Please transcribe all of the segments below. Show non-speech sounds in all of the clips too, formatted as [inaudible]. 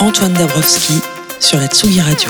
Antoine Dabrowski sur la Tsugi Radio.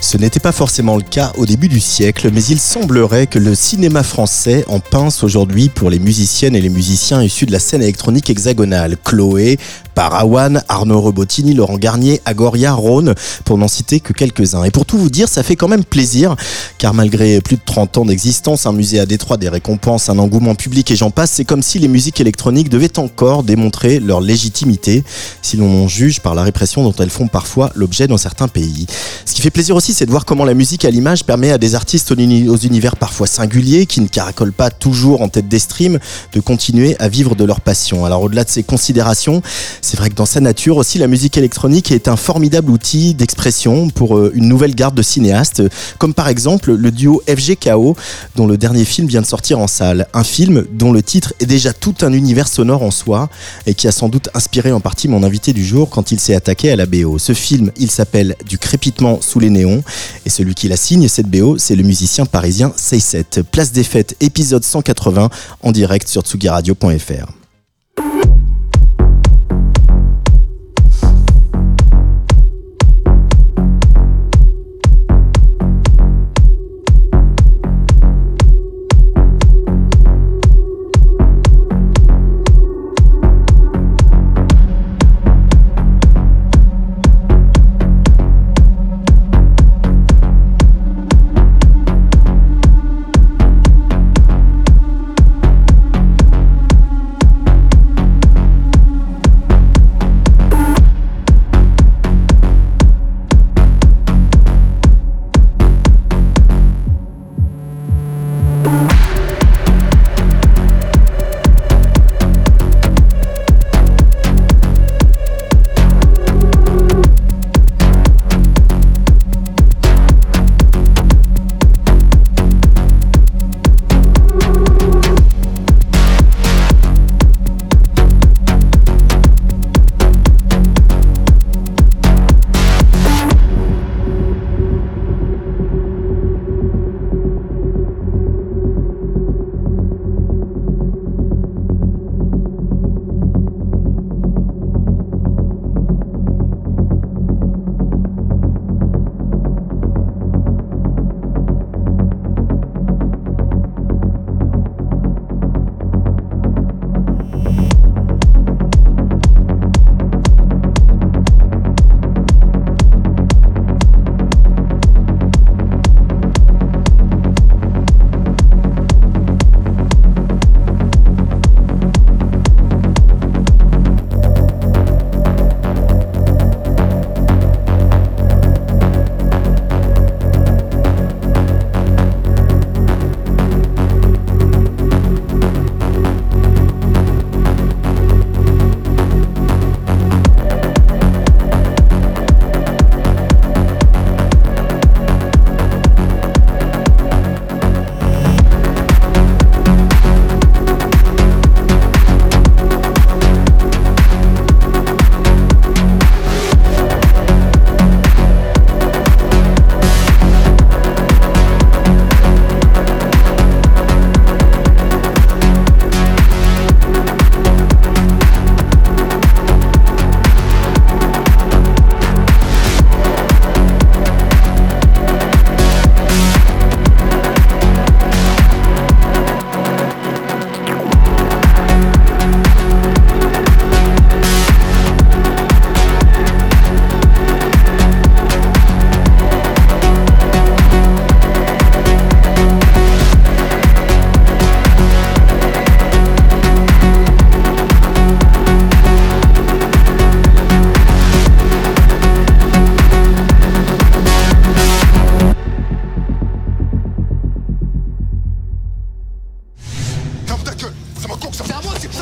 Ce n'était pas forcément le cas au début du siècle, mais il semblerait que le cinéma français en pince aujourd'hui pour les musiciennes et les musiciens issus de la scène électronique hexagonale. Chloé, Parawan, Arnaud Robotini, Laurent Garnier, Agoria, Rhône, pour n'en citer que quelques-uns. Et pour tout vous dire, ça fait quand même plaisir, car malgré plus de 30 ans d'existence, un musée à Détroit, des récompenses, un engouement public et j'en passe, c'est comme si les musiques électroniques devaient encore démontrer leur légitimité, si l'on en juge par la répression dont elles font parfois l'objet dans certains pays. Ce qui fait plaisir aussi, c'est de voir comment la musique à l'image permet à des artistes aux univers parfois singuliers, qui ne caracolent pas toujours en tête des streams, de continuer à vivre de leur passion. Alors au-delà de ces considérations, c'est vrai que dans sa nature aussi, la musique électronique est un formidable outil d'expression pour euh, une nouvelle garde de cinéastes, comme par exemple le duo FGKO, dont le dernier film vient de sortir en salle. Un film dont le titre est déjà tout un univers sonore en soi et qui a sans doute inspiré en partie mon invité du jour quand il s'est attaqué à la BO. Ce film, il s'appelle Du crépitement sous les néons et celui qui la signe, cette BO, c'est le musicien parisien 67. Place des fêtes, épisode 180, en direct sur tsugiradio.fr.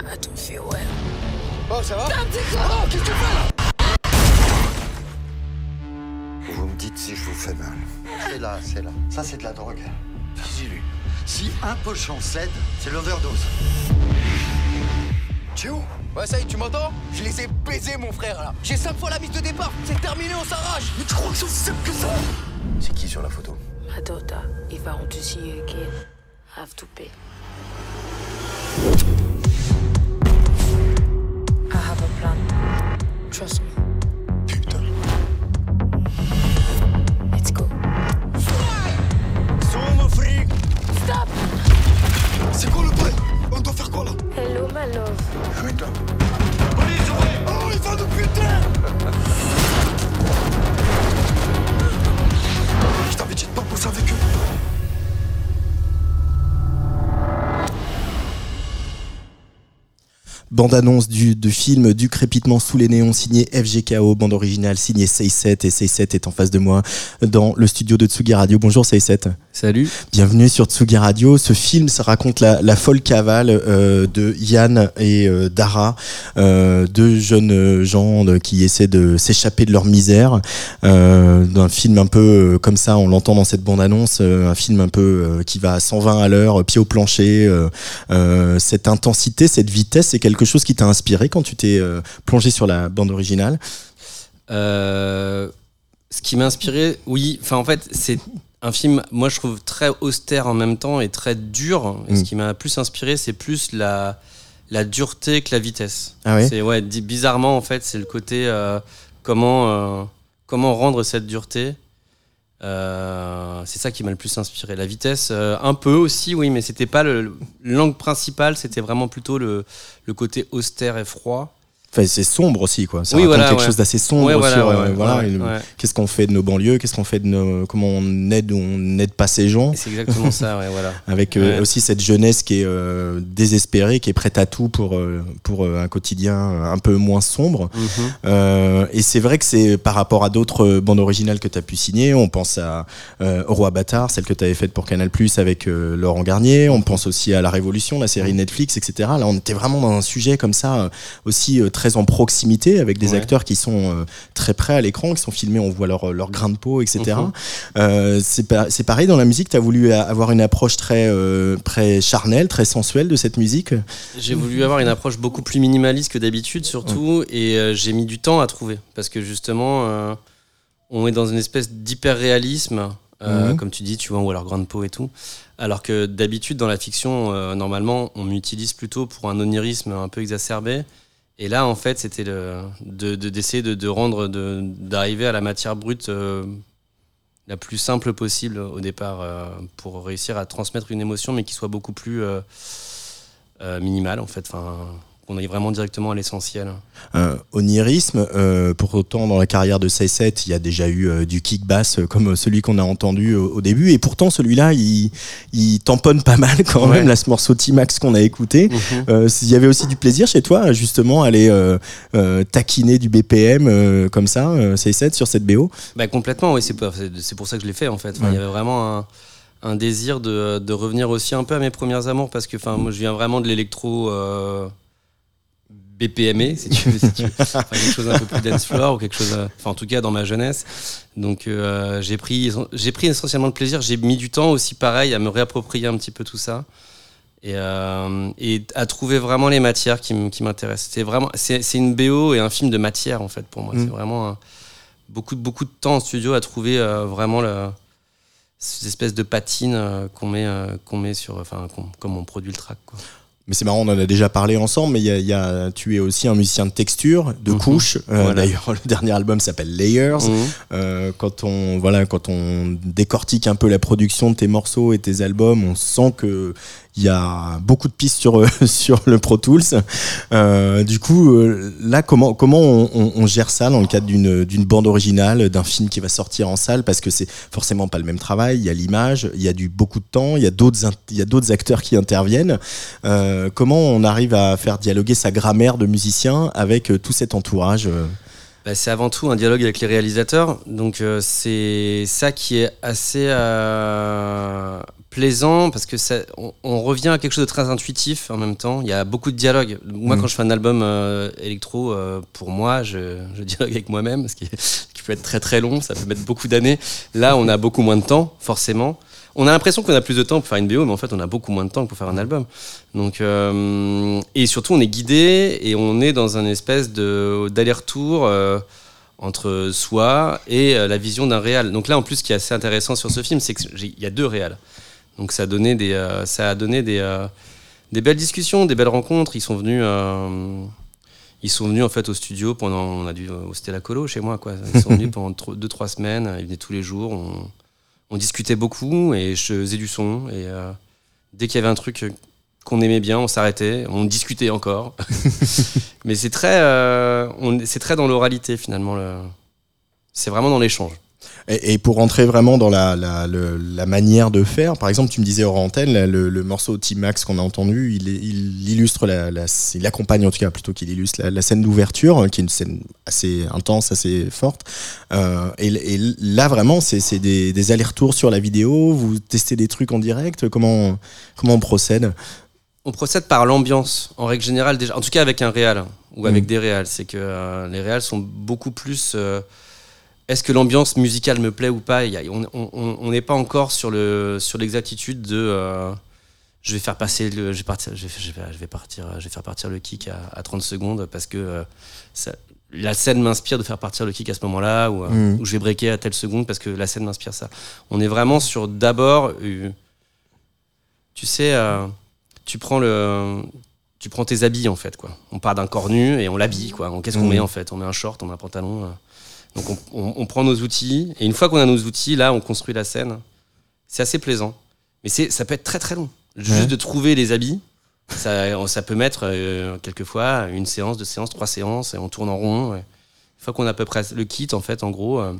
I don't feel well. Oh, ça va Oh, qu'est-ce que tu fais là Vous me dites si je vous fais mal. C'est là, c'est là. Ça, c'est de la drogue. Dis-lui. Si un pochon cède, c'est l'overdose. Tu es où? Ouais, ça y est, tu m'entends? Je les ai baisés, mon frère, là. J'ai cinq fois la mise de départ. C'est terminé, on s'arrache. Mais tu crois que c'est aussi simple que ça? C'est qui sur la photo? My daughter, if I want to see you again, I have to pay. Trust me. Putain. Let's go. Sombre fric Stop! C'est quoi le bail On doit faire quoi là? Hello, my love. Jouez-toi. Oh, il va nous buter Je t'avais dit de pas bosser avec eux. Bande-annonce du, de film Du crépitement sous les néons signé FGKO, bande originale signée 7 et 7 est en face de moi dans le studio de Tsugi Radio. Bonjour 7 Salut. Bienvenue sur Tsugi Radio. Ce film, ça raconte la, la folle cavale euh, de Yann et euh, Dara, euh, deux jeunes gens qui essaient de s'échapper de leur misère. D'un film un peu comme ça, on l'entend dans cette bande-annonce, un film un peu qui va à 120 à l'heure, pied au plancher. cette intensité, cette vitesse, c'est quelque chose qui t'a inspiré quand tu t'es euh, plongé sur la bande originale? Euh, ce qui m'a inspiré, oui, enfin en fait, c'est un film, moi je trouve très austère en même temps et très dur. Et ce qui m'a plus inspiré, c'est plus la, la dureté que la vitesse. Ah ouais? C'est ouais, bizarrement en fait, c'est le côté euh, comment comment rendre cette dureté. Euh, c'est ça qui m'a le plus inspiré. La vitesse, euh, un peu aussi, oui, mais c'était pas le l'angle principal. C'était vraiment plutôt le, le côté austère et froid. Enfin, c'est sombre aussi, quoi. Ça Oui, raconte voilà, quelque ouais. chose d'assez sombre Ouais, voilà, sur ouais, euh, voilà, qu'est-ce qu'on fait de nos banlieues, qu'est-ce qu'on fait de nos, comment on aide ou on n'aide pas ces gens. C'est exactement ça, voilà. [laughs] Avec euh, aussi cette jeunesse qui est euh, désespérée, qui est prête à tout pour, pour un quotidien un peu moins sombre. Mhm. Euh, et c'est vrai que c'est par rapport à d'autres bandes originales que tu as pu signer. On pense à Au Roi Bâtard, celle que tu avais faite pour Canal Plus avec Laurent Garnier. On pense aussi à La Révolution, la série Netflix, etc. Là, on était vraiment dans un sujet comme ça, aussi euh, très en proximité, avec des Ouais. acteurs qui sont euh, très près à l'écran, qui sont filmés, on voit leur, leur grain de peau, etc. Mhm. Euh, c'est pa- c'est pareil dans la musique, tu as voulu avoir une approche très, euh, très charnelle, très sensuelle de cette musique? J'ai voulu avoir une approche beaucoup plus minimaliste que d'habitude, surtout, et euh, j'ai mis du temps à trouver. Parce que justement, euh, on est dans une espèce d'hyper-réalisme, euh, Mhm. comme tu dis, tu vois, ou alors grande peau et tout. Alors que d'habitude, dans la fiction, euh, normalement, on m'utilise plutôt pour un onirisme un peu exacerbé. Et là, en fait, c'était d'essayer de, de rendre, d'arriver à la matière brute euh, la plus simple possible au départ euh, pour réussir à transmettre une émotion, mais qui soit beaucoup plus euh, minimale, en fait. Qu'on aille vraiment directement à l'essentiel. Euh, onirisme, euh, pour autant dans la carrière de 7 il y a déjà eu euh, du kick bass euh, comme celui qu'on a entendu au, au début, et pourtant celui-là, il, il tamponne pas mal quand Ouais. même, là, ce morceau T-Max qu'on a écouté. Euh, Il y avait aussi du plaisir chez toi, justement, à aller taquiner du BPM comme ça, euh, 7 sur cette BO. Bah, complètement, oui, c'est pour, ça que je l'ai fait en fait. Enfin, Il y avait vraiment un, un désir de, de revenir aussi un peu à mes premières amours parce que enfin, moi je viens vraiment de l'électro euh, BPMé, si tu veux, si tu veux. Enfin, quelque chose un peu plus dance floor ou quelque chose, enfin en tout cas dans ma jeunesse. Donc euh, j'ai pris, j'ai pris essentiellement de plaisir. J'ai mis du temps aussi pareil à me réapproprier un petit peu tout ça. Et, euh, et à trouver vraiment les matières qui, m'intéressent. C'est vraiment, c'est une BO et un film de matière en fait pour moi. Mm. C'est vraiment un- beaucoup, beaucoup de temps en studio à trouver euh, vraiment le, cette espèce de patine qu'on met, qu'on met sur, enfin, comme on produit le track. Quoi. Mais c'est marrant, on en a déjà parlé ensemble, mais il y a, y a- tu es aussi un musicien de texture, de Mhm. couches. Euh, Voilà. D'ailleurs, [laughs] le dernier album s'appelle Layers. Mhm. Euh, quand on voilà, quand on décortique un peu la production de tes morceaux et tes albums, on sent que il y a beaucoup de pistes sur [laughs] sur le Pro Tools. Euh, du coup, là, comment comment on, on- on gère ça dans le cadre d'une bande originale, d'un film qui va sortir en salle, parce que c'est forcément pas le même travail. Il y a l'image, il y a du beaucoup de temps, il y a d'autres int- il y a d'autres acteurs qui interviennent. Euh, comment on arrive à faire dialoguer sa grammaire de musicien avec euh, tout cet entourage euh? Bah, c'est avant tout un dialogue avec les réalisateurs. Donc euh, c'est ça qui est assez euh, plaisant parce que ça, on, on revient à quelque chose de très intuitif en même temps. Il y a beaucoup de dialogue. Moi, Mm. quand je fais un album euh, électro, euh, pour moi, je, je dialogue avec moi-même, ce qui, ce qui peut être très très long, ça peut mettre beaucoup d'années. Là, on a beaucoup moins de temps, forcément. On a l'impression qu'on a plus de temps pour faire une BO, mais en fait, on a beaucoup moins de temps pour faire un album. Donc, euh, et surtout, on est guidé et on est dans un espèce d'aller-retour. euh, entre soi et euh, la vision d'un réal. Donc là, en plus, ce qui est assez intéressant sur ce film, c'est qu'il y a deux réals. Donc ça a donné des, ça a donné des, belles discussions, des belles rencontres. Ils sont venus, ils sont venus en fait au studio pendant, on a dû, c'était la colo chez moi. Ils sont venus [laughs] pendant tro- deux trois semaines. Ils venaient tous les jours. On discutait beaucoup et je faisais du son. Et euh, dès qu'il y avait un truc qu'on aimait bien, on s'arrêtait, on discutait encore. [laughs] Mais c'est très, euh, on- c'est très dans l'oralité finalement. le- C'est vraiment dans l'échange. Et, et pour rentrer vraiment dans la, la, le- la manière de faire, par exemple, tu me disais hors antenne, le, le morceau T-Max qu'on a entendu, il, il illustre, la, il accompagne en tout cas plutôt qu'il illustre la, scène d'ouverture, hein, qui est une scène assez intense, assez forte. Euh, et, et là, vraiment, c'est des, des allers-retours sur la vidéo, vous testez des trucs en direct, comment, comment on procède? On procède par l'ambiance, en règle générale déjà. En tout cas avec un réal ou avec Mm. des réals, c'est que euh, les réals sont beaucoup plus. euh, Est-ce que l'ambiance musicale me plaît ou pas? Il y a- On n'est pas encore sur le sur l'exactitude de. euh, je vais faire passer le, je vais partir, je vais, je vais- je vais partir, je vais faire partir le kick à, à 30 secondes parce que euh, ça- la scène m'inspire de faire partir le kick à ce moment-là ou, euh, Mm. ou je vais breaker à telle seconde parce que la scène m'inspire ça. On est vraiment sur d'abord, tu sais, euh, tu prends le, tu prends tes habits en fait quoi. On part d'un corps nu et on l'habille quoi. Qu'est-ce qu'on Mhm. met en fait? On met un short, on met un pantalon. Donc on, on- on prend nos outils et une fois qu'on a nos outils, là on construit la scène. C'est assez plaisant, mais c'est, ça peut être très très long. Juste Ouais. de trouver les habits, ça, [laughs] ça peut mettre euh, quelquefois une séance, deux séances, trois séances et on tourne en rond. ouais. Une fois qu'on a à peu près le kit en fait, en gros. euh,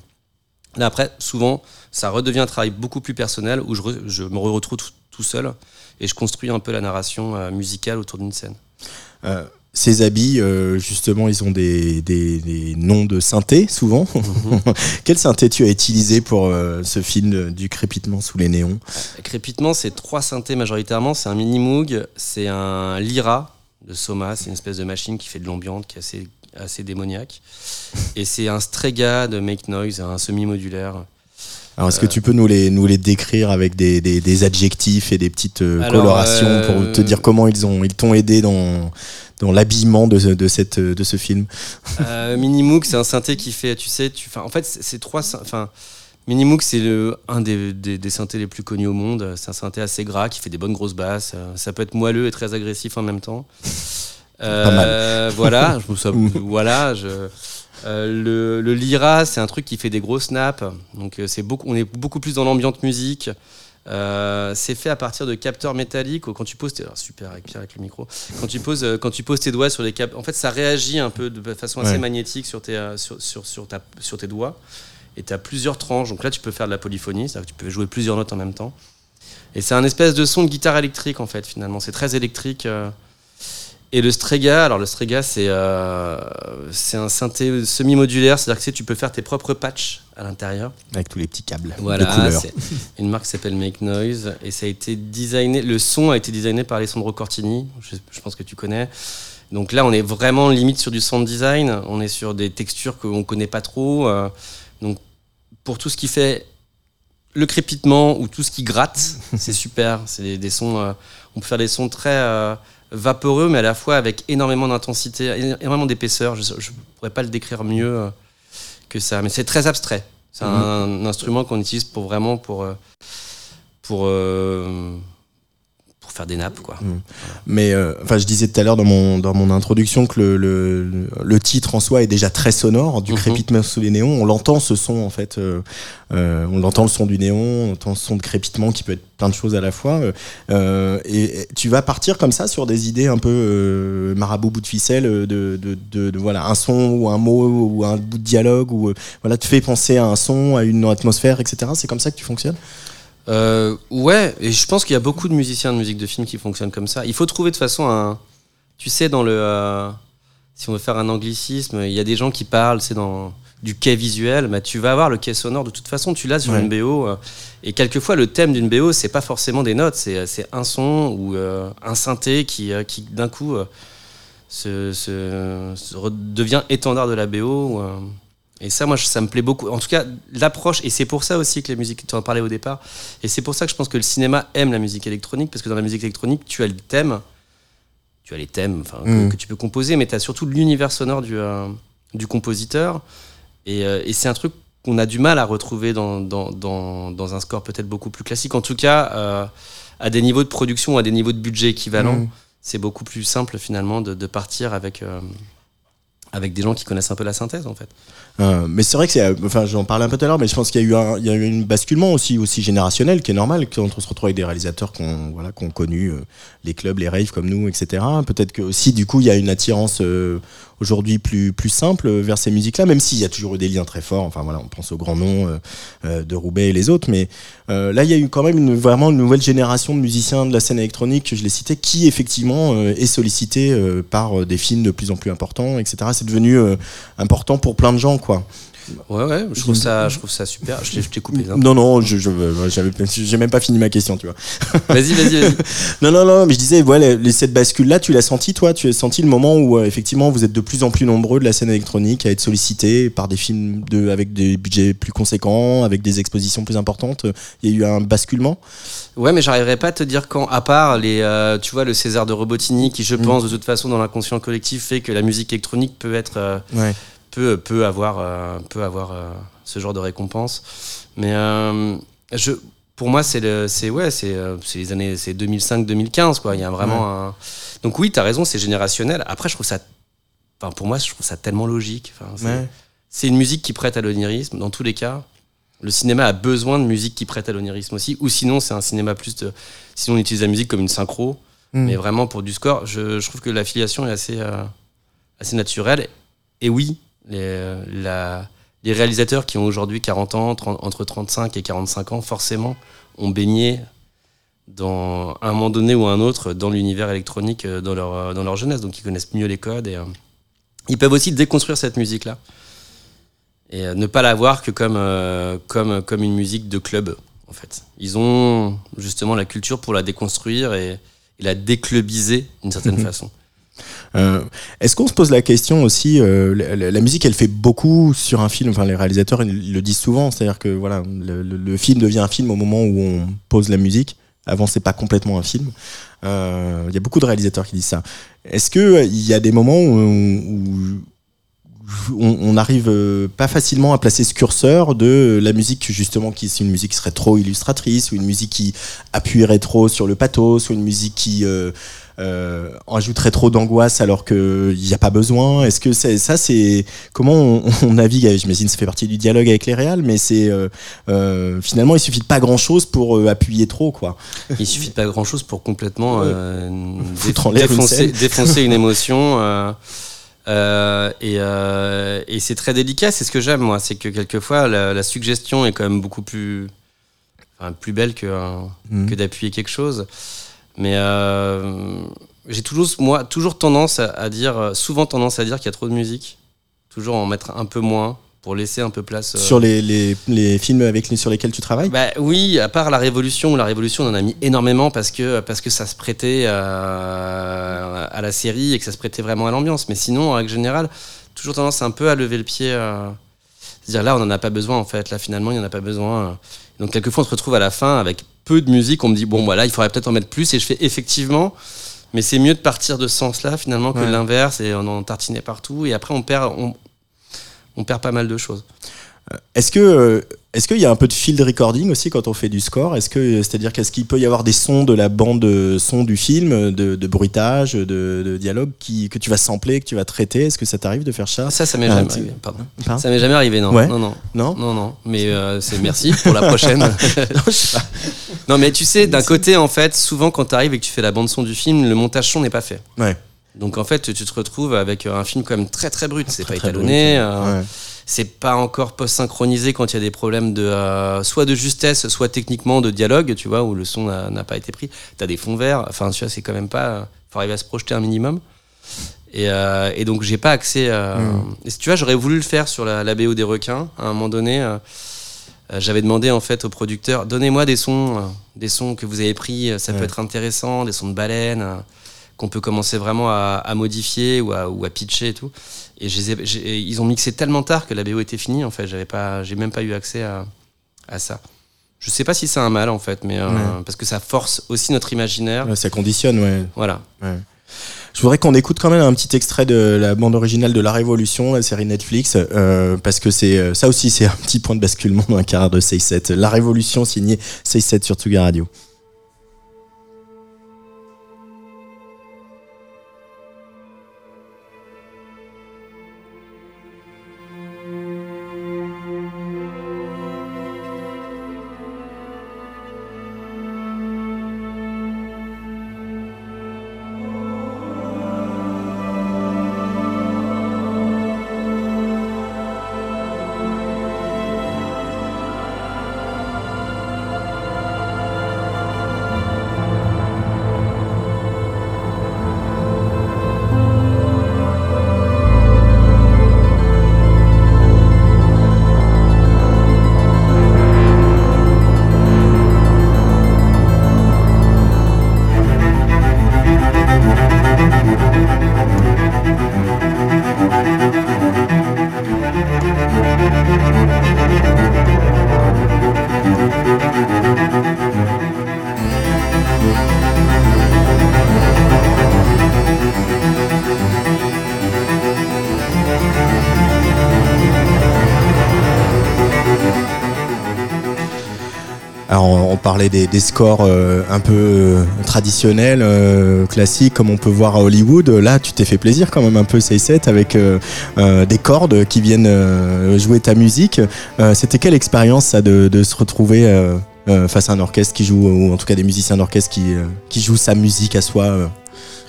Là après, souvent, ça redevient un travail beaucoup plus personnel où je, re- je me retrouve tout, tout seul et je construis un peu la narration euh, musicale autour d'une scène. Euh, Ces habits, euh, justement, ils ont des, des- des noms de synthé, souvent. [laughs] Quel synthé tu as utilisé pour euh, ce film du crépitement sous les néons? Crépitement, c'est trois synthés majoritairement. C'est un mini Moog, c'est un Lyra de Soma, c'est une espèce de machine qui fait de l'ambiance, qui est assez, assez démoniaque. Et c'est un Strega de Make Noise, un semi-modulaire. Alors, est-ce que Euh. tu peux nous les, nous les décrire avec des, des- des adjectifs et des petites Alors, colorations pour te dire comment ils ont ils t'ont aidé dans, dans l'habillement de, ce- de, cette, de ce film Euh, Minimoog, c'est un synthé qui fait, tu sais, tu, en fait, c'est trois. Enfin, Minimoog, c'est un des, des, des synthés les plus connus au monde. C'est un synthé assez gras qui fait des bonnes grosses basses. Euh, Ça peut être moelleux et très agressif en même temps. [laughs] Euh, Voilà, [laughs] je sou- voilà. Je, euh, le, le Lyra, c'est un truc qui fait des gros snaps. Donc, euh, c'est beaucoup, on est beaucoup plus dans l'ambiance musique. Euh, c'est fait à partir de capteurs métalliques. Quand tu poses, tes, alors, super avec Pierre avec le micro. Quand tu poses, euh, quand tu poses tes doigts sur les cap, en fait, ça réagit un peu de façon assez Ouais. magnétique sur tes, euh, sur, sur, sur, ta, sur tes doigts. Et tu as plusieurs tranches. Donc là, tu peux faire de la polyphonie, c'est-à-dire que tu peux jouer plusieurs notes en même temps. Et c'est un espèce de son de guitare électrique en fait. Finalement, c'est très électrique. Et le Strega, alors le Strega, c'est euh, un synthé semi-modulaire, c'est-à-dire que tu sais, tu peux faire tes propres patchs à l'intérieur. avec tous les petits câbles Voilà, une marque qui s'appelle Make Noise et ça a été designé. Le son a été designé par Alessandro Cortini, je, je pense que tu connais. Donc là, on est vraiment limite sur du sound design. On est sur des textures qu'on connaît pas trop. euh, donc pour tout ce qui fait le crépitement ou tout ce qui gratte, [laughs] c'est super. C'est des, des sons. euh, on peut faire des sons très euh, vaporeux, mais à la fois avec énormément d'intensité, énormément d'épaisseur. Je ne pourrais pas le décrire mieux euh, que ça, mais c'est très abstrait. C'est un, instrument qu'on utilise pour vraiment pour euh, pour euh, pour faire des nappes quoi. mais euh, enfin je disais tout à l'heure dans mon, dans mon introduction que le, le, le titre en soi est déjà très sonore du Mhm. crépitement sous les néons on l'entend ce son en fait euh, euh, on l'entend le son du néon on entend le son de crépitement qui peut être plein de choses à la fois euh, et, et tu vas partir comme ça sur des idées un peu euh, marabout bout de ficelle de, de, de- de, voilà un son ou un mot ou un bout de dialogue ou euh, voilà te fait penser à un son à une atmosphère etc c'est comme ça que tu fonctionnes? Euh, ouais, et je pense qu'il y a beaucoup de musiciens de musique de film qui fonctionnent comme ça. Il faut trouver de toute façon un. Tu sais, dans le. euh, si on veut faire un anglicisme, il y a des gens qui parlent, c'est dans. du quai visuel, bah, tu vas avoir le quai sonore de toute façon, tu l'as sur Ouais. une BO. euh, et quelquefois, le thème d'une BO, c'est pas forcément des notes, c'est un son ou un synthé qui, qui d'un coup, se, se- se re- devient étendard de la BO. ou, et ça, moi, ça me plaît beaucoup. En tout cas, l'approche, et c'est pour ça aussi que la musique, tu en parlais au départ, et c'est pour ça que je pense que le cinéma aime la musique électronique, parce que dans la musique électronique, tu as le thème, tu as les thèmes que- Mm. que, tu peux composer, mais tu as surtout l'univers sonore du, euh, du compositeur. Et, euh, et c'est un truc qu'on a du mal à retrouver dans, dans, dans, dans un score peut-être beaucoup plus classique. En tout cas, euh, à des niveaux de production, à des niveaux de budget équivalents, Mm. c'est beaucoup plus simple finalement de, de partir avec, avec des gens qui connaissent un peu la synthèse en fait. Euh, mais c'est vrai que c'est, euh, enfin, j'en parlais un peu tout à l'heure, mais je pense qu'il y a eu un, il y a eu un basculement aussi, aussi générationnel, qui est normal quand on se retrouve avec des réalisateurs qu'on, voilà, qu'on connu euh, les clubs, les raves comme nous, etc. Peut-être que aussi, du coup, il y a une attirance euh, aujourd'hui plus, plus simple vers ces musiques-là, même s'il y a toujours eu des liens très forts. Enfin voilà, on pense aux grands noms euh, de Roubaix et les autres, mais là, il y a eu quand même une, vraiment une nouvelle génération de musiciens de la scène électronique, je l'ai cité, qui effectivement est sollicité euh, par des films de plus en plus importants, etc. C'est devenu important pour plein de gens. Ouais, ouais, je trouve ça, je trouve ça super. Je t'ai- coupé. hein. Non, non, je, j'avais, j'ai même pas fini ma question, tu vois. Vas-y, vas-y, vas-y. [laughs] Non, non, non, mais je disais, voilà, cette bascule-là, tu l'as senti, toi? Tu as senti le moment où, euh, effectivement, vous êtes de plus en plus nombreux de la scène électronique à être sollicités par des films de, avec des budgets plus conséquents, avec des expositions plus importantes? Il y a eu un basculement? Ouais, mais j'arriverai pas à te dire quand, à part les, euh, tu vois, le César de Robotini, qui je pense de toute façon dans l'inconscient collectif fait que la musique électronique peut être, euh, Ouais. Peut, peut avoir, euh, peut avoir euh, ce genre de récompense. Mais euh, je, pour moi, c'est le, c'est ouais, c'est, les années, c'est 2005-2015 quoi. Il y a vraiment un. Donc oui, t'as raison, c'est générationnel. Après, je trouve ça, enfin pour moi, je trouve ça tellement logique. Enfin, c'est, Ouais. une musique qui prête à l'onirisme dans tous les cas. Le cinéma a besoin de musique qui prête à l'onirisme aussi, ou sinon c'est un cinéma plus de. Sinon on utilise la musique comme une synchro, Mm. mais vraiment pour du score. Je, je trouve que l'affiliation est assez, euh, assez naturelle. Et oui, les, la- les réalisateurs qui ont aujourd'hui 40 ans, 30 entre 35 et 45 ans, forcément, ont baigné dans à un moment donné ou un autre dans l'univers électronique euh, dans leur, euh, dans leur jeunesse, donc ils connaissent mieux les codes et euh, ils peuvent aussi déconstruire cette musique-là et euh, ne pas la voir que comme, euh, comme, comme une musique de club, en fait. Ils ont justement la culture pour la déconstruire et, et la déclubiser d'une certaine Mhm. façon. Euh, Est-ce qu'on se pose la question aussi euh, la, musique, elle fait beaucoup sur un film. Enfin, les réalisateurs le disent souvent, c'est-à-dire que voilà, le, film devient un film au moment où on pose la musique. Avant, c'est pas complètement un film. Euh, Il y a beaucoup de réalisateurs qui disent ça. Est-ce que euh, il y a des moments où, on, on arrive euh, pas facilement à placer ce curseur de la musique justement qui c'est une musique qui serait trop illustratrice ou une musique qui appuierait trop sur le pathos ou une musique qui euh, en ajouterait trop d'angoisse alors qu'il n'y a pas besoin Est-ce que c'est, ça, c'est comment on, [laughs] on navigue J'imagine que ça fait partie du dialogue avec les réals, mais c'est euh, euh, finalement il suffit de pas grand-chose pour euh, appuyer trop, quoi. Il suffit de pas grand chose pour complètement euh, Foutre dé- en l'air une défoncer, défoncer une [laughs] émotion. euh, euh, et euh, et c'est très délicat, c'est ce que j'aime moi, c'est que quelquefois la, la suggestion est quand même beaucoup plus, enfin, plus belle que, euh, Mhm. que d'appuyer quelque chose. Mais euh, j'ai toujours, moi, toujours tendance à, à dire, euh, souvent tendance à dire qu'il y a trop de musique, toujours en mettre un peu moins pour laisser un peu place. euh, Sur les, les, les films avec sur lesquels tu travailles? Bah oui, à part la Révolution, la Révolution on en a mis énormément parce que, parce que ça se prêtait à, à la série et que ça se prêtait vraiment à l'ambiance. Mais sinon, en règle générale, toujours tendance un peu à lever le pied. euh, C'est-à-dire là, on n'en a pas besoin en fait. Là, finalement, il n'y en a pas besoin. Donc, quelquefois, on se retrouve à la fin avec peu de musique. On me dit, bon, voilà, il faudrait peut-être en mettre plus. Et je fais effectivement. Mais c'est mieux de partir de ce sens-là finalement que Ouais. l'inverse et on en tartinait partout. Et après, on perd, on, on perd pas mal de choses. Est-ce que euh, est-ce qu'il y a un peu de field recording aussi quand on fait du score? Est-ce que c'est-à-dire qu'est-ce qu'il peut y avoir des sons de la bande euh, son du film, de, de bruitage, de, de dialogue qui, que tu vas sampler, que tu vas traiter? Est-ce que ça t'arrive de faire ça? Ça, ça m'est Ah, jamais arrivé. Pardon. Pardon Ça m'est jamais arrivé, non. Ouais. Non, non. Non? Non, non, mais euh, c'est merci pour la prochaine. [laughs] non, mais tu sais, d'un côté, en fait, souvent quand tu arrives et que tu fais la bande-son du film, le montage son n'est pas fait. Ouais. Donc en fait, tu te retrouves avec un film quand même très très brut. C'est pas étalonné, brut, euh, Ouais. C'est pas encore post-synchronisé quand il y a des problèmes de euh, soit de justesse, soit techniquement de dialogue, tu vois, où le son n'a pas été pris. T'as des fonds verts. Enfin, tu vois, c'est quand même pas. Faut arriver à se projeter un minimum. Et, euh, et donc j'ai pas accès. à- Mm. Et si tu vois, j'aurais voulu le faire sur la, la BO des requins. À un moment donné, euh, euh, j'avais demandé en fait au producteur donnez-moi des sons, euh, des sons que vous avez pris, euh, ça Ouais. peut être intéressant, des sons de baleines euh, qu'on peut commencer vraiment à, à modifier ou à, ou à pitcher et tout. Et je les ai- j'ai- ils ont mixé tellement tard que la BO était finie. En fait, j'avais pas, j'ai même pas eu accès à, à ça. Je sais pas si c'est un mal en fait, mais euh, Ouais. parce que ça force aussi notre imaginaire. Ouais, Ça conditionne, ouais. Voilà. Je voudrais qu'on écoute quand même un petit extrait de la bande originale de La Révolution, la série Netflix, euh, parce que c'est euh, ça aussi c'est un petit point de basculement dans la carrière de 6-7. La Révolution signée 6-7 sur Tsuga Radio. Parlait des, des scores euh, un peu euh, traditionnels, euh, classiques, comme on peut voir à Hollywood. Là, tu t'es fait plaisir quand même un peu 6-7 avec euh, euh, des cordes qui viennent jouer ta musique. C'était quelle expérience ça de, de se retrouver face à un orchestre qui joue, ou en tout cas des musiciens d'orchestre qui, qui jouent sa musique à soi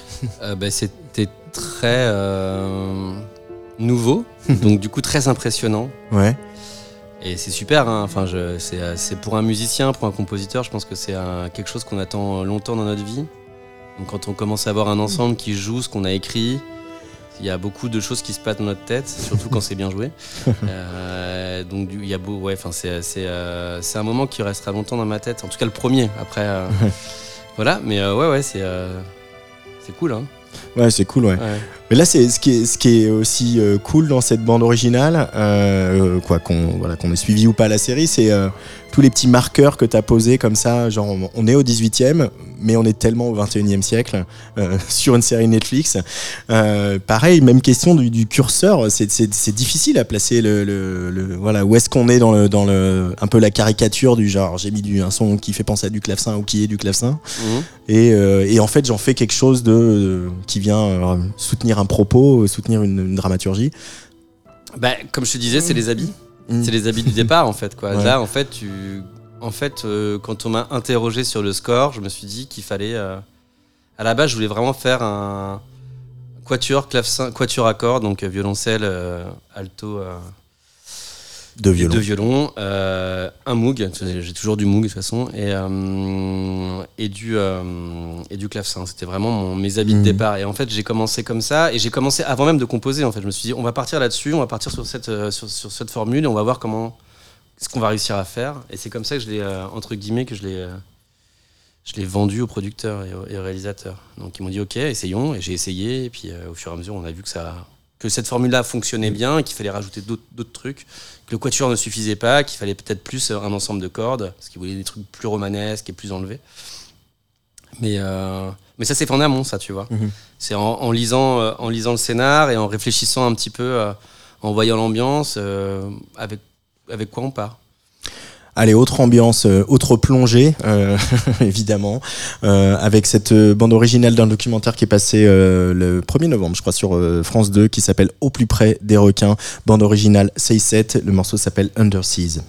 [laughs] ben, c'était très nouveau, [laughs] donc du coup très impressionnant. Ouais. Et c'est super, hein. enfin, c'est euh, c'est pour un musicien, pour un compositeur, je pense que c'est quelque chose qu'on attend longtemps dans notre vie. Donc quand on commence à avoir un ensemble qui joue ce qu'on a écrit, il y a beaucoup de choses qui se passent dans notre tête, surtout quand c'est bien joué. [laughs] Euh, donc il y a beau, ouais, enfin c'est c'est euh, un moment qui restera longtemps dans ma tête. En tout cas le premier. Après, euh, [laughs] voilà. Mais euh, ouais, ouais, c'est euh, c'est cool, hein. Ouais, c'est cool, ouais. Ouais. Mais là, c'est ce qui est, ce qui est aussi euh, cool dans cette bande originale, euh, quoi qu'on voilà, qu'on ait suivi ou pas la série, c'est euh, tous les petits marqueurs que tu as posés comme ça. Genre, on- est au 18e, mais on est tellement au 21e siècle euh, [laughs] sur une série Netflix. Euh, pareil, même question du, du curseur. C'est- difficile à placer le, le- le- voilà où est-ce qu'on est dans le dans le un peu la caricature du genre j'ai mis du un son qui fait penser à du clavecin ou qui est du clavecin. Et, euh, et en fait, j'en fais quelque chose de, de- qui vient euh, soutenir un propos, soutenir une, une dramaturgie. Bah, comme je te disais, c'est les habits. Mm. C'est les habits du départ en fait. Quoi. Ouais. Là, en fait, tu... en fait euh, quand on m'a interrogé sur le score, je me suis dit qu'il fallait. euh, À la base, je voulais vraiment faire un quatuor, clavecin, quatuor à cordes, donc euh, violoncelle, alto, De et violon. deux violons, euh, un moog, j'ai toujours du moog de toute façon, et, euh, et, du, euh, et du clavecin. C'était vraiment mon- mes habits de départ. Et en fait, j'ai commencé comme ça, et j'ai commencé avant même de composer. En fait, je me suis dit, on va partir là-dessus, on va partir sur cette, sur, sur cette formule, et on va voir comment ce qu'on va réussir à faire. Et c'est comme ça que je l'ai, entre guillemets, que je l'ai, je l'ai vendu aux producteurs et aux, et aux réalisateurs. Donc ils m'ont dit, ok, essayons, et j'ai essayé, et puis au fur et à mesure, on a vu que ça que cette formule-là fonctionnait bien, qu'il fallait rajouter d'autres trucs que le quatuor ne suffisait pas, qu'il fallait peut-être plus un ensemble de cordes, parce qu'il voulait des trucs plus romanesques et plus enlevés. Mais, euh, mais ça fait en amont, ça, tu vois. Mhm. C'est en, en lisant, euh, en lisant le scénar et en réfléchissant un petit peu, euh, en voyant l'ambiance, avec, avec quoi on part. Allez, autre ambiance, euh, autre plongée, euh, [laughs] évidemment, euh, avec cette bande originale d'un documentaire qui est passé le 1er novembre, je crois, sur France 2, qui s'appelle Au plus près des requins. Bande originale 6-7, le morceau s'appelle Underseas.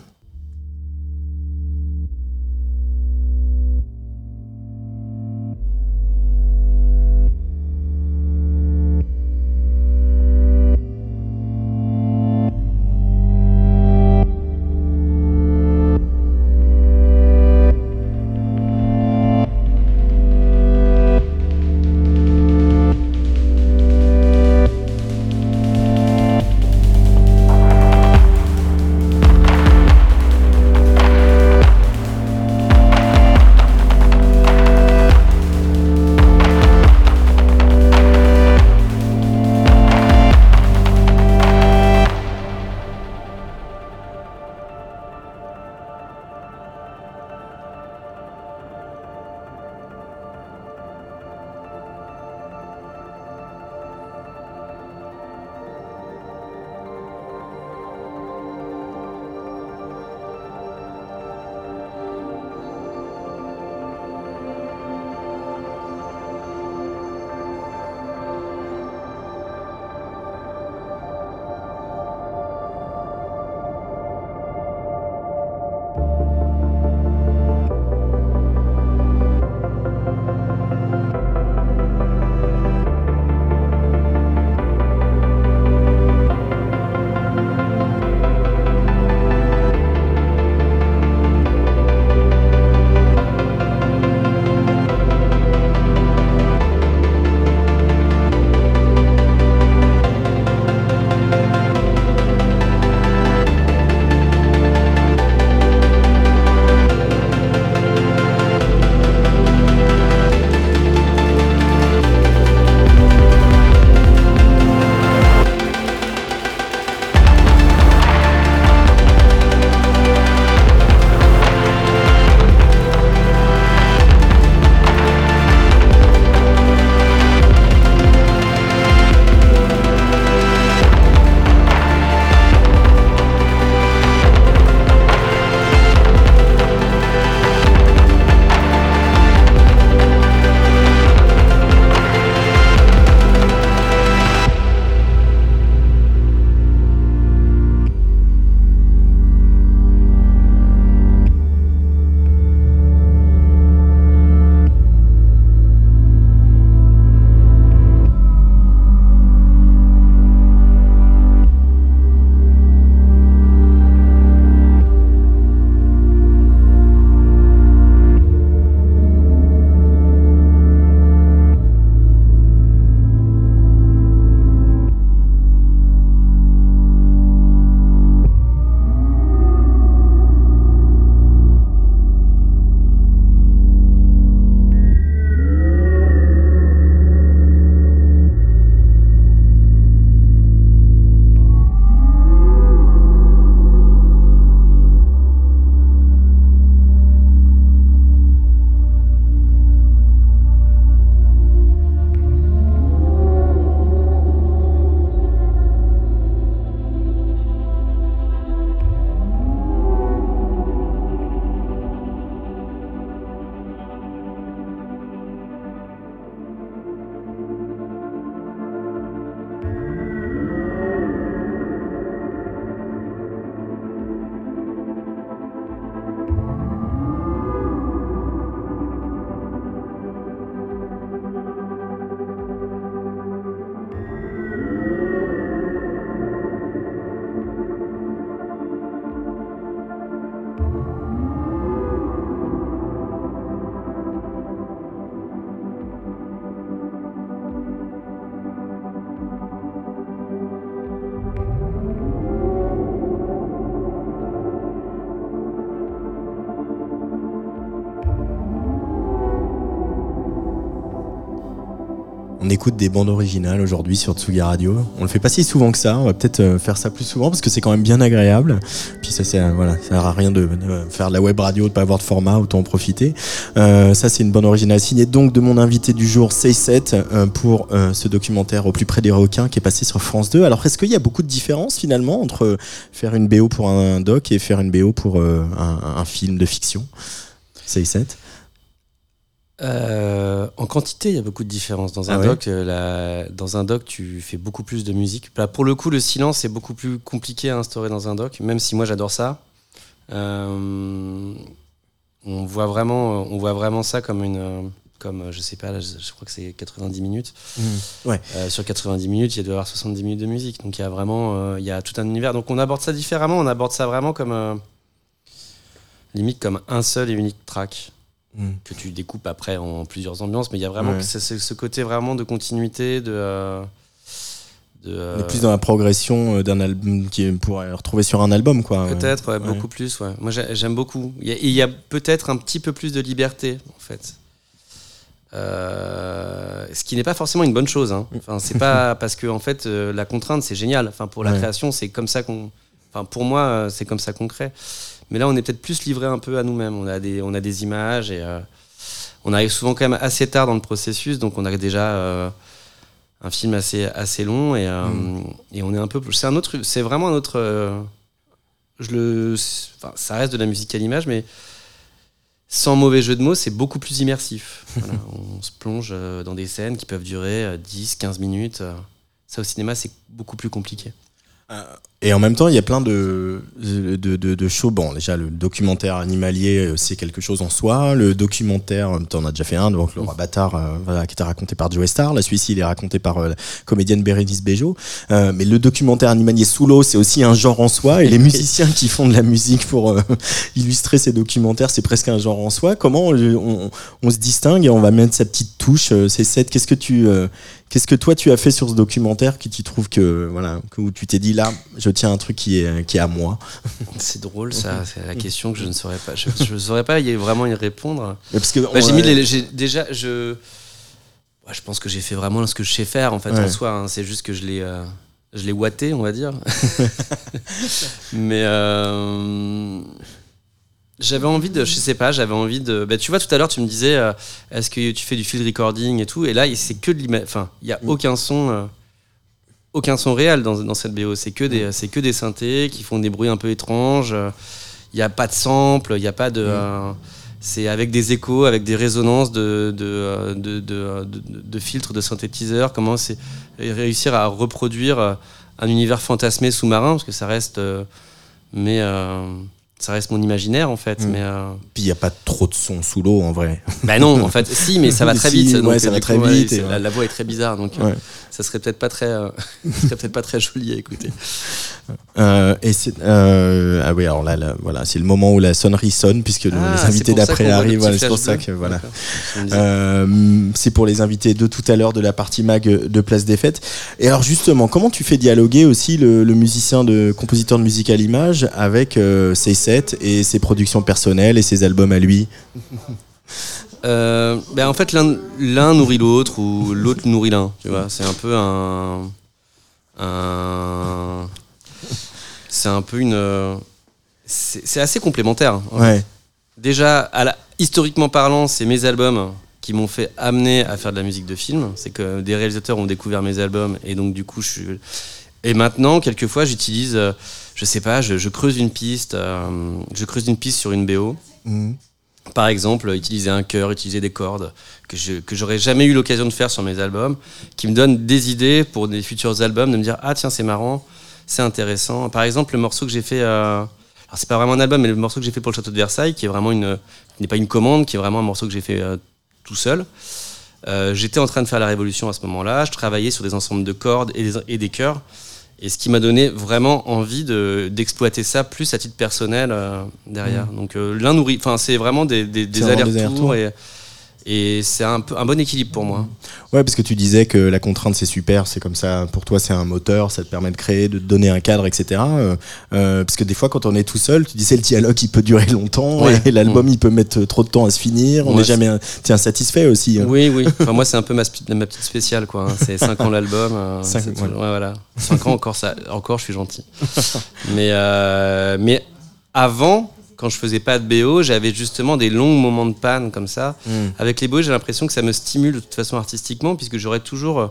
Écoute des bandes originales aujourd'hui sur Tsugi Radio. On le fait pas si souvent que ça. On va peut-être euh, faire ça plus souvent parce que c'est quand même bien agréable. Puis ça, c'est euh, voilà, ça sert à rien de, faire de la web radio, de pas avoir de format, autant en profiter. Euh, ça, c'est une bande originale signée donc de mon invité du jour, C7, euh, pour ce documentaire au plus près des requins qui est passé sur France 2. Alors, est-ce qu'il y a beaucoup de différences finalement entre faire une BO pour un doc et faire une BO pour un, un film de fiction? C7 Euh, en quantité, il y a beaucoup de différences. Dans un, Ah ouais doc, euh, la- dans un doc, tu fais beaucoup plus de musique. Là, pour le coup, le silence est beaucoup plus compliqué à instaurer dans un doc, même si moi j'adore ça. Euh, on voit vraiment, on voit vraiment ça comme une, comme je sais pas, là, je, je crois que c'est 90 minutes. Ouais. Euh, sur 90 minutes, il doit y avoir 70 minutes de musique. Donc il y a vraiment, il y a tout un univers. Donc on aborde ça différemment. On aborde ça vraiment comme limite comme un seul et unique track Mm. que tu découpes après en plusieurs ambiances. Mais il y a vraiment Ouais. ce, côté vraiment de continuité, de. euh, de, euh, On est plus dans la progression euh, d'un album qui est pour retrouver sur un album, quoi. Peut-être, ouais, Ouais. beaucoup plus. Ouais. Moi, j'ai- j'aime beaucoup. Il y a, il y a peut-être un petit peu plus de liberté, en fait. Euh, ce qui n'est pas forcément une bonne chose. Hein. Enfin, c'est pas [laughs] parce que en fait, la contrainte, c'est génial. Enfin, pour la création, c'est comme ça qu'on. Enfin, pour moi, c'est comme ça qu'on crée. Mais là, on est peut-être plus livré un peu à nous-mêmes. On a des, on a des images et euh, on arrive souvent quand même assez tard dans le processus, donc on a déjà euh, un film assez, assez long et, euh, et on est un peu. C'est un autre. C'est vraiment un autre. euh, je le, enfin, ça reste de la musique à l'image, mais sans mauvais jeu de mots, c'est beaucoup plus immersif. [laughs] Voilà, on se plonge dans des scènes qui peuvent durer euh, 10, 15 minutes. Ça, au cinéma, c'est beaucoup plus compliqué. Et en même temps, il y a plein de, de, de, de shows. Bon, déjà, le documentaire animalier, euh, c'est quelque chose en soi. Le documentaire, tu en as déjà fait un, donc Le Roi Bâtard, euh, voilà, qui était raconté par Joe Star. Là, celui-ci, il est raconté par euh, la comédienne Bérénice Bejo. Euh, mais le documentaire animalier sous l'eau, c'est aussi un genre en soi. Et les [laughs] musiciens qui font de la musique pour euh, [laughs] illustrer ces documentaires, c'est presque un genre en soi. Comment on, on- on se distingue et on va mettre sa petite touche euh, C'est cette. Qu'est-ce que tu. euh, Qu'est-ce que toi tu as fait sur ce documentaire que tu trouves que voilà que où tu t'es dit là je tiens un truc qui est qui est à moi [laughs] C'est drôle, ça. C'est la question que je ne saurais pas. Je ne saurais pas y- vraiment y répondre. Mais parce que Bah, j'ai mis les- j'ai- déjà je je pense que j'ai fait vraiment ce que je sais faire en fait Ouais. en soi hein. c'est juste que je l'ai euh, je l'ai watté on va dire [laughs] mais euh, j'avais envie de je sais pas j'avais envie de bah, tu vois tout à l'heure tu me disais euh, est-ce que tu fais du field recording et tout et là c'est que de l'image enfin il y a aucun son euh, aucun son réel dans, dans cette BO c'est que des c'est que des synthés qui font des bruits un peu étranges. Il n'y a pas de sample il n'y a pas de euh, c'est avec des échos, avec des résonances de, de, euh, de, de, de- de filtres, de synthétiseurs. Comment c'est réussir à reproduire euh, un univers fantasmé sous-marin, parce que ça reste, mais euh, ça reste mon imaginaire en fait. Mm. Mais euh, puis il y a pas trop de son sous l'eau en vrai [laughs] bah non, en fait, [laughs] si, mais ça va très Si, vite. ouais, donc, ça euh, va très ouais, vite, et la, ouais. la voix est très bizarre, donc euh, Ouais. ça serait peut-être pas très, euh, [laughs] serait peut-être pas très joli à écouter. Et c'est ah oui alors là, là, voilà c'est le moment où la sonnerie sonne puisque Ah, les invités d'après arrivent c'est pour ça que voilà c'est pour les invités de tout à l'heure de la partie mag de Place des Fêtes. Et alors justement, comment tu fais dialoguer aussi le, le musicien de compositeur de musique à l'image avec ses et ses productions personnelles et ses albums à lui [laughs] Euh, ben en fait, l'un nourrit l'autre ou l'autre nourrit l'un. Tu vois, c'est un peu un, un- c'est un peu une, c'est assez complémentaire. Ouais. Déjà, à la- historiquement parlant, c'est mes albums qui m'ont fait amener à faire de la musique de film. C'est que des réalisateurs ont découvert mes albums et donc du coup, je suis. Et maintenant, quelquefois, j'utilise, euh, je sais pas, je, je creuse une piste, euh, je creuse une piste sur une BO. Mhm. Par exemple, utiliser un chœur, utiliser des cordes que je que j'aurais jamais eu l'occasion de faire sur mes albums, qui me donnent des idées pour des futurs albums, de me dire ah tiens c'est marrant, c'est intéressant. Par exemple, le morceau que j'ai fait, euh, alors c'est pas vraiment un album, mais le morceau que j'ai fait pour le château de Versailles, qui est vraiment une, n'est pas une commande, qui est vraiment un morceau que j'ai fait euh, tout seul. Euh, J'étais en train de faire la révolution à ce moment-là. Je travaillais sur des ensembles de cordes et des, et des chœurs. Et ce qui m'a donné vraiment envie de- d'exploiter ça plus à titre personnel euh, derrière. Donc euh, l'un nourrit. Enfin, c'est vraiment des, des, allers-retours. Et Et c'est un, bon équilibre pour moi. Ouais, parce que tu disais que la contrainte c'est super, c'est comme ça, pour toi c'est un moteur, ça te permet de créer, de te donner un cadre, etc. Euh, euh, parce que des fois quand on est tout seul, tu disais le dialogue il peut durer [laughs] longtemps Ouais. et l'album il peut mettre trop de temps à se finir, on Ouais, n'est jamais t'es insatisfait aussi. hein. Oui, oui. [laughs] Enfin, moi, c'est un peu ma, petite spéciale, quoi. hein. C'est 5 ans l'album. euh, [laughs] Cinq, c'est tout- ouais. ouais, voilà. 5 ans encore, ça, encore, je suis gentil. mais, euh, mais avant, quand je faisais pas de BO, j'avais justement des longs moments de panne comme ça. Mm. Avec les BO, j'ai l'impression que ça me stimule de toute façon artistiquement, puisque j'aurai toujours euh,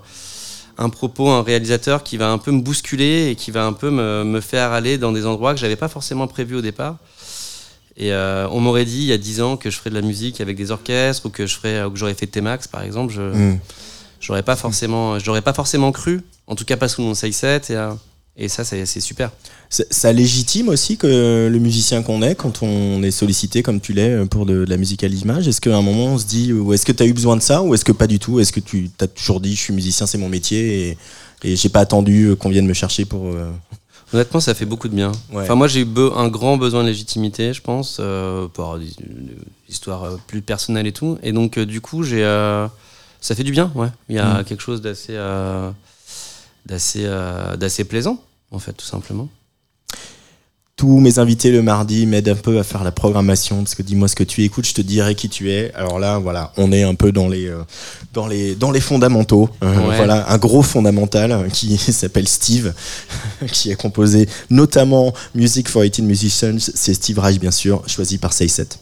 un propos, un réalisateur qui va un peu me bousculer et qui va un peu me, me faire aller dans des endroits que j'avais pas forcément prévus au départ. Et euh, on m'aurait dit il y a 10 ans que je ferais de la musique avec des orchestres ou que je ferais, ou que j'aurais fait T-Max par exemple. Je, Mm. j'aurais pas forcément, j'aurais pas forcément cru. En tout cas pas sous mon 6-7 et, euh, et ça c'est super. Ça, ça légitime aussi que le musicien qu'on est, quand on est sollicité comme tu l'es pour de, de la musique à l'image, est-ce qu'à un moment on se dit, ou est-ce que tu as eu besoin de ça, ou est-ce que pas du tout Est-ce que tu as toujours dit, je suis musicien, c'est mon métier, et, et j'ai pas attendu qu'on vienne me chercher pour. euh, Honnêtement, ça fait beaucoup de bien. Ouais. Enfin, moi, j'ai eu un grand besoin de légitimité, je pense, euh, par des, des histoires euh, plus personnelles et tout. Et donc, euh, du coup, j'ai, euh, ça fait du bien, ouais. Il y a Mm. quelque chose d'assez, euh, d'assez, euh, d'assez plaisant, en fait, tout simplement. Tous mes invités le mardi m'aident un peu à faire la programmation, parce que dis-moi ce que tu écoutes, je te dirai qui tu es. Alors là, voilà, on est un peu dans les, euh, dans les, dans les fondamentaux. Euh, Ouais. Voilà, un gros fondamental qui [laughs] s'appelle Steve, [laughs] qui a composé notamment Music for 18 Musicians. C'est Steve Reich, bien sûr, choisi par 6-7.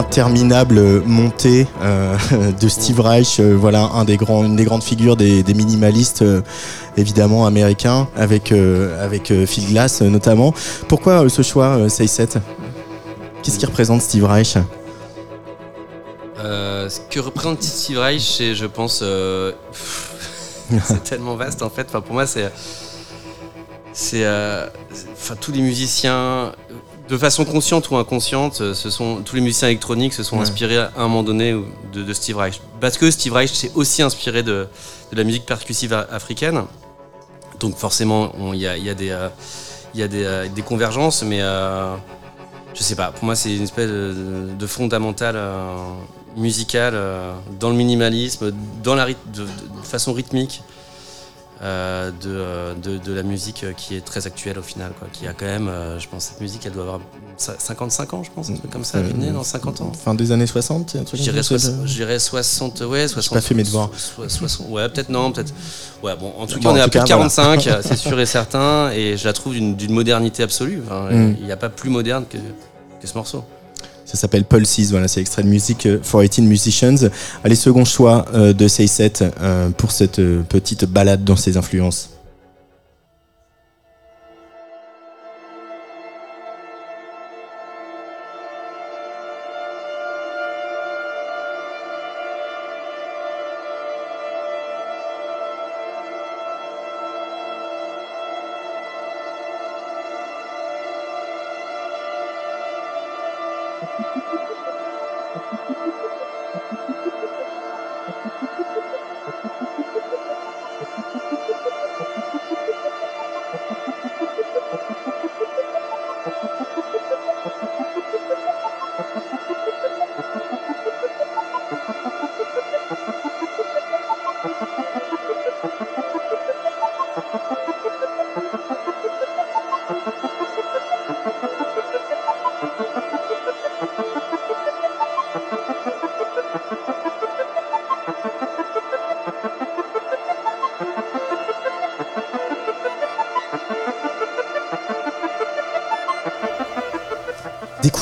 L'interminable montée euh, [laughs] de Steve Reich, euh, voilà un des grands, une des grandes figures des, des minimalistes, euh, évidemment américains, avec, avec Phil Glass notamment. Pourquoi ce choix, euh, 6-7 Qu'est-ce qui représente Steve Reich? Ce que représente Steve Reich, c'est, je pense, [laughs] c'est tellement vaste en fait. Enfin, pour moi, c'est, c'est, c'est- enfin, tous les musiciens, de façon consciente ou inconsciente, euh, ce sont tous les musiciens électroniques se sont Ouais. inspirés à un moment donné de, de Steve Reich. Parce que Steve Reich s'est aussi inspiré de, de la musique percussive africaine. Donc forcément, il y a, il y a des, euh, il y a des, euh, des convergences, mais euh, je sais pas. Pour moi, c'est une espèce de, de fondamental euh, musicale, euh, dans le minimalisme, dans la de façon rythmique euh, de, euh, de, de la musique qui est très actuelle au final. Quoi, qui a quand même, euh, je pense, cette musique, elle doit avoir ça- 55 ans, je pense, un truc comme ça, née dans 50 ans. Fin des années 60, un truc Je dirais, comme ça, soix- je dirais 60, ouais, 60. pas fait mes devoirs. so- 60, ouais, peut-être non, peut-être. Ouais, bon, en tout Bon, cas, on est à plus de cas, voilà. 45, [laughs] c'est sûr et certain, et je la trouve d'une d'une modernité absolue. Enfin, Mm. Il n'y a pas plus moderne que, que ce morceau. Ça s'appelle Pulses, voilà, c'est extrait de musique euh, for 18 Musicians. Allez, second choix euh, de Say Set euh, pour cette petite balade dans ses influences.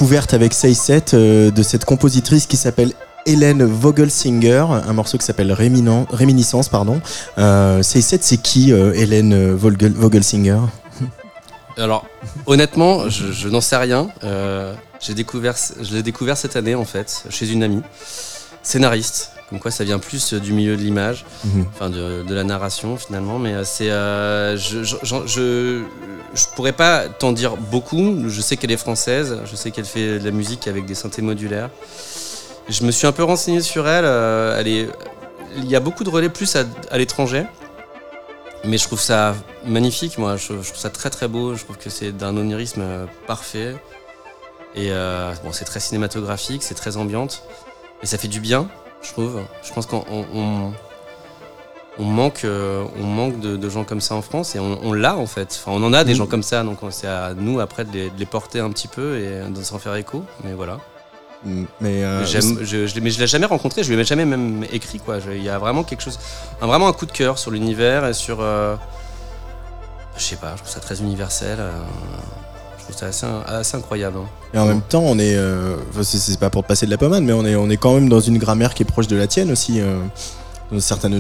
Découverte avec Say Set euh, de cette compositrice qui s'appelle Hélène Vogelsinger, un morceau qui s'appelle Réminiscence. Pardon. Euh, Say Set, c'est qui euh, Hélène Vogel- Vogelsinger? Alors, honnêtement, je, je n'en sais rien. Euh, j'ai découvert, je l'ai découvert cette année, en fait, chez une amie, scénariste. Comme quoi, ça vient plus du milieu de l'image, Mhm. enfin de, de la narration finalement. Mais c'est, euh, je, je, je, je, pourrais pas t'en dire beaucoup. Je sais qu'elle est française. Je sais qu'elle fait de la musique avec des synthés modulaires. Je me suis un peu renseigné sur elle. euh, elle est, il y a beaucoup de relais plus à, l'étranger. Mais je trouve ça magnifique, moi. Je, je trouve ça très très beau. Je trouve que c'est d'un onirisme euh, parfait. Et euh, bon, c'est très cinématographique, c'est très ambiante. Et ça fait du bien, je trouve. Je pense qu'on on, manque, euh, on manque de, de gens comme ça en France et on, on l'a en fait. Enfin, on en a des Mhm. gens comme ça, donc c'est à nous après de les, de les porter un petit peu et de s'en faire écho. Mais voilà. Mais euh, je, je l'ai- mais je l'ai jamais rencontré, je lui ai jamais même écrit quoi. Il y a vraiment quelque chose, un, vraiment un coup de cœur sur l'univers et sur, euh, je sais pas, je trouve ça très universel. euh, je trouve ça assez, assez incroyable. hein. Et en même temps, on est, c'est- c'est pas pour te passer de la pommade, mais on est, on est quand même dans une grammaire qui est proche de la tienne aussi. Un certain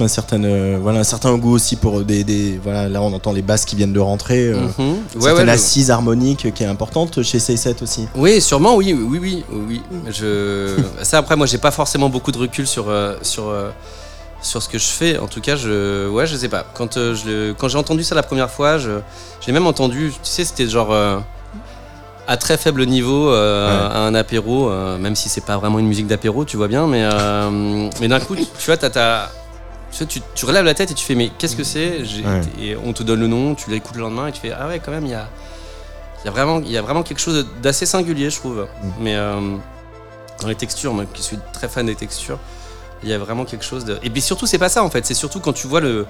un certain, euh, voilà, un certain goût aussi pour des, des- voilà, là on entend les basses qui viennent de rentrer, euh, une Ouais, certaine ouais, je- assise harmonique qui est importante chez C7 aussi. Oui, sûrement, oui, oui, oui, oui. Je... [laughs] Ça, après, moi, j'ai pas forcément beaucoup de recul sur, euh, sur, euh, sur ce que je fais. En tout cas, je, ouais, je sais pas. Quand, euh, je le- quand j'ai entendu ça la première fois, je, j'ai même entendu, tu sais, c'était genre euh, à très faible niveau, euh, Ouais. à un apéro, euh, même si c'est pas vraiment une musique d'apéro, tu vois bien, mais, euh, mais d'un coup, tu tu vois, t'as ta. Tu, sais, tu, tu relèves la tête et tu fais, mais qu'est-ce que c'est? Ouais. Et on te donne le nom, tu l'écoutes le lendemain et tu fais, ah ouais, quand même, il y a. Y, a vraiment, y a vraiment quelque chose d'assez singulier, je trouve. Mais euh, dans les textures, moi qui suis très fan des textures, il y a vraiment quelque chose de. Et puis surtout, c'est pas ça en fait. C'est surtout quand tu vois le,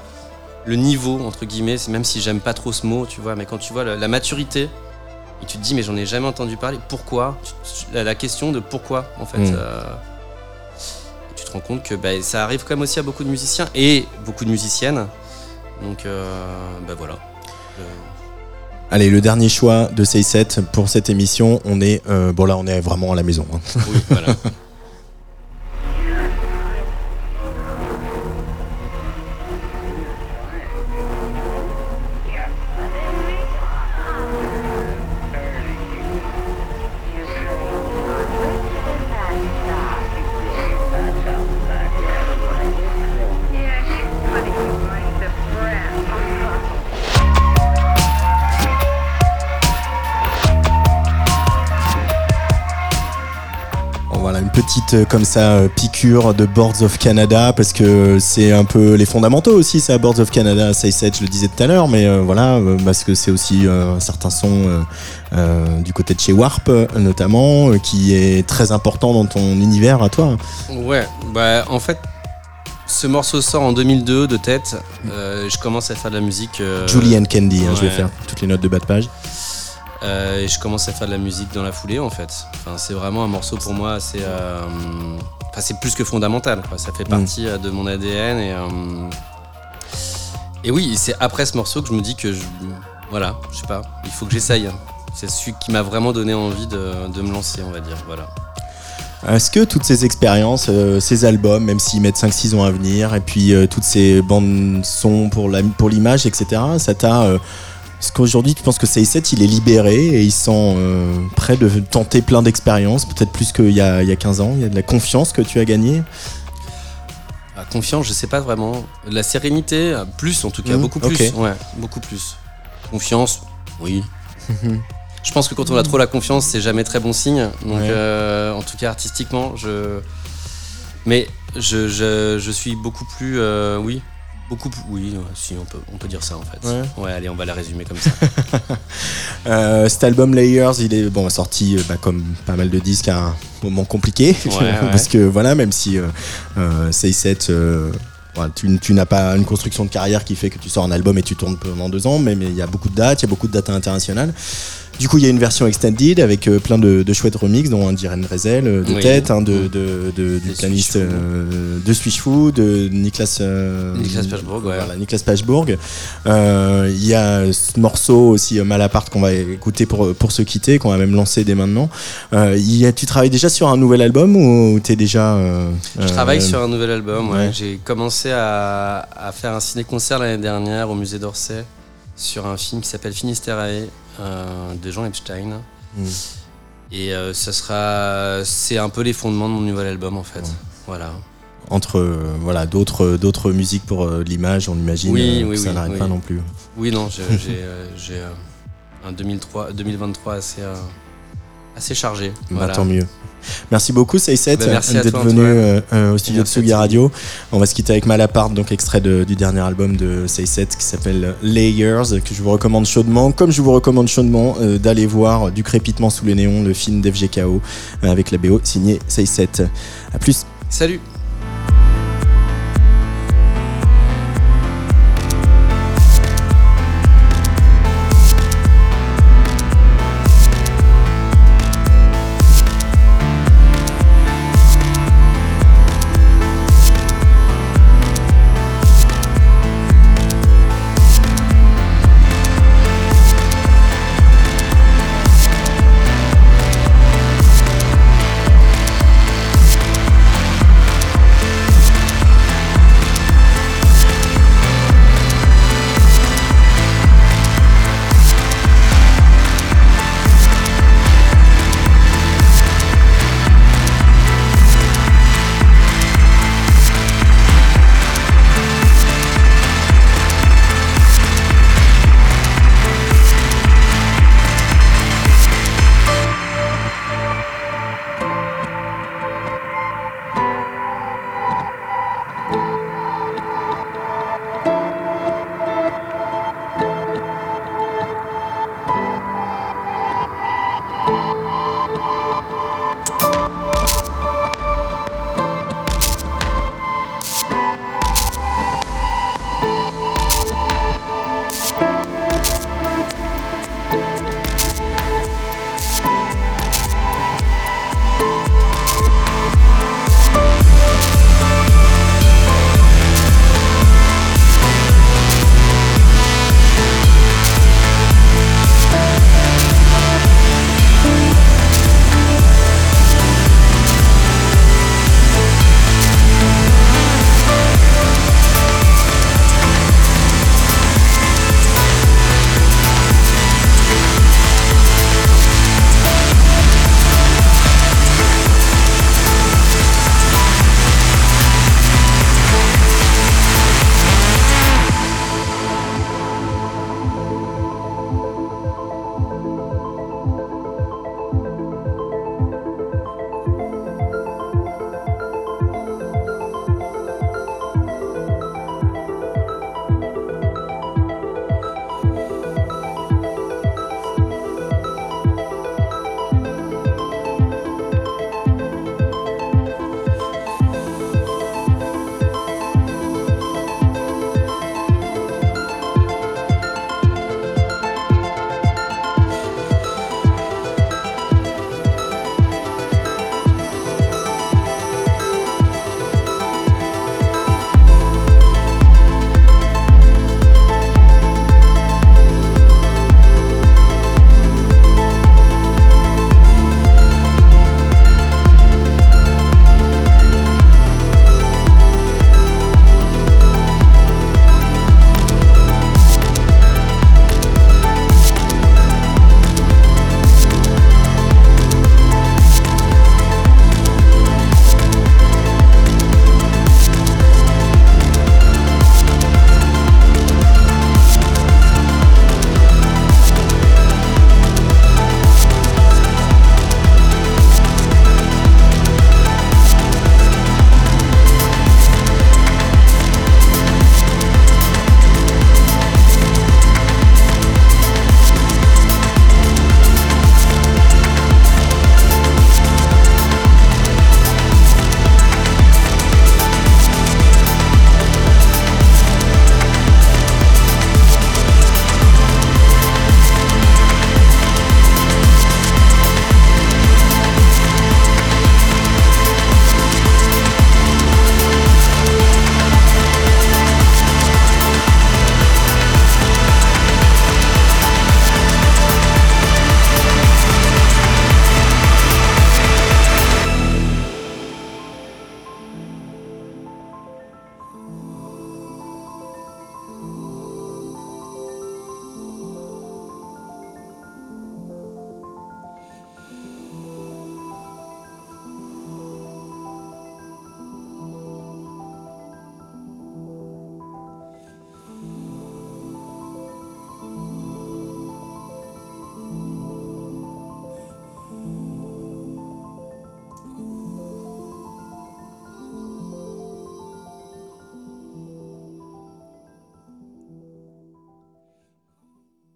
le niveau, entre guillemets, même si j'aime pas trop ce mot, tu vois, mais quand tu vois la, la maturité, et tu te dis, mais j'en ai jamais entendu parler, pourquoi la, question de pourquoi, en fait. Mm. euh, et tu te rends compte que bah, ça arrive quand même aussi à beaucoup de musiciens et beaucoup de musiciennes. Donc, euh, bah voilà. Euh, Allez, le dernier choix de C7 pour cette émission, on est, euh, bon là on est vraiment à la maison. hein. oui, voilà. [laughs] petite euh, comme ça euh, piqûre de Boards of Canada parce que c'est un peu les fondamentaux aussi ça Boards of Canada 6-7 je le disais tout à l'heure mais euh, voilà parce que c'est aussi euh, un certain son euh, du côté de chez Warp notamment qui est très important dans ton univers à toi Ouais, bah en fait, ce morceau sort en 2002 de tête. Je commence à faire de la musique. Julie and Candy hein, je vais faire toutes les notes de bas de page euh, et je commence à faire de la musique dans la foulée en fait. Enfin, c'est vraiment un morceau pour moi, c'est. euh, Enfin, c'est plus que fondamental. quoi. Ça fait partie euh, de mon ADN et. euh, Et oui, c'est après ce morceau que je me dis que je. Voilà, je sais pas, il faut que j'essaye. C'est celui qui m'a vraiment donné envie de, de me lancer, on va dire. Voilà. Est-ce que toutes ces expériences, ces albums, même s'ils mettent 5-6 ans à venir, et puis toutes ces bandes son pour la- pour l'image, etc., ça t'a. Est-ce qu'aujourd'hui tu penses que CI7 il est libéré et il sent euh, prêt de tenter plein d'expériences, peut-être plus qu'il y a, il y a 15 ans Il y a de la confiance que tu as gagnée Ah, confiance, je sais pas vraiment. La sérénité, plus en tout cas, Mhm, beaucoup plus. Ouais, beaucoup plus. Confiance, oui. [laughs] je pense que quand on a trop la confiance, c'est jamais très bon signe. Donc, Ouais. euh, en tout cas, artistiquement, je. Mais je, je, je suis beaucoup plus. euh, oui. Beaucoup. Oui, si, on peut, on peut dire ça en fait. Ouais. allez, on va la résumer comme ça. [laughs] Euh, Cet album Layers, il est bon sorti euh, bah, comme pas mal de disques à un moment compliqué, Ouais, [laughs] ouais. parce que voilà, même si euh, euh, CI7 euh, tu, tu n'as pas une construction de carrière qui fait que tu sors un album et tu tournes pendant deux ans, mais mais il y a beaucoup de dates, il y a beaucoup de dates internationales. Du coup, il y a une version extended avec euh, plein de, de chouettes remixes, dont un d'Irene Rezel euh, de Oui. tête, hein, de, de, de- du De pianiste euh, de Switchfoot, de Niklas, euh, Niklas Pachbourg, ouais. voilà, Niklas Pachbourg. Il y a ce morceau aussi Malaparte qu'on va écouter pour, pour se quitter, qu'on va même lancer dès maintenant. Il y a, tu travailles déjà sur un nouvel album ou tu es déjà. Je travaille sur un nouvel album. ouais. ouais. J'ai commencé à, à faire un ciné-concert l'année dernière au musée d'Orsay sur un film qui s'appelle Finisterae de Jean Epstein. Mm. Et euh, ça sera, c'est un peu les fondements de mon nouvel album en fait. Voilà. Entre euh, voilà, d'autres d'autres musiques pour euh, l'image, on imagine Oui, euh, ça oui, n'arrête pas non plus. Oui, non, [laughs] j'ai un 2003, 2023 assez, assez chargé. Bah, Voilà. tant mieux. Merci beaucoup, merci à d'être venu euh, euh, au studio Merci de Sugi. Radio. On va se quitter avec Malaparte, donc extrait de- du dernier album de Sayset qui s'appelle Layers, que je vous recommande chaudement. Comme je vous recommande chaudement euh, d'aller voir Du crépitement sous les néons, le film d'FGKO, avec la BO signée Sayset. A plus. Salut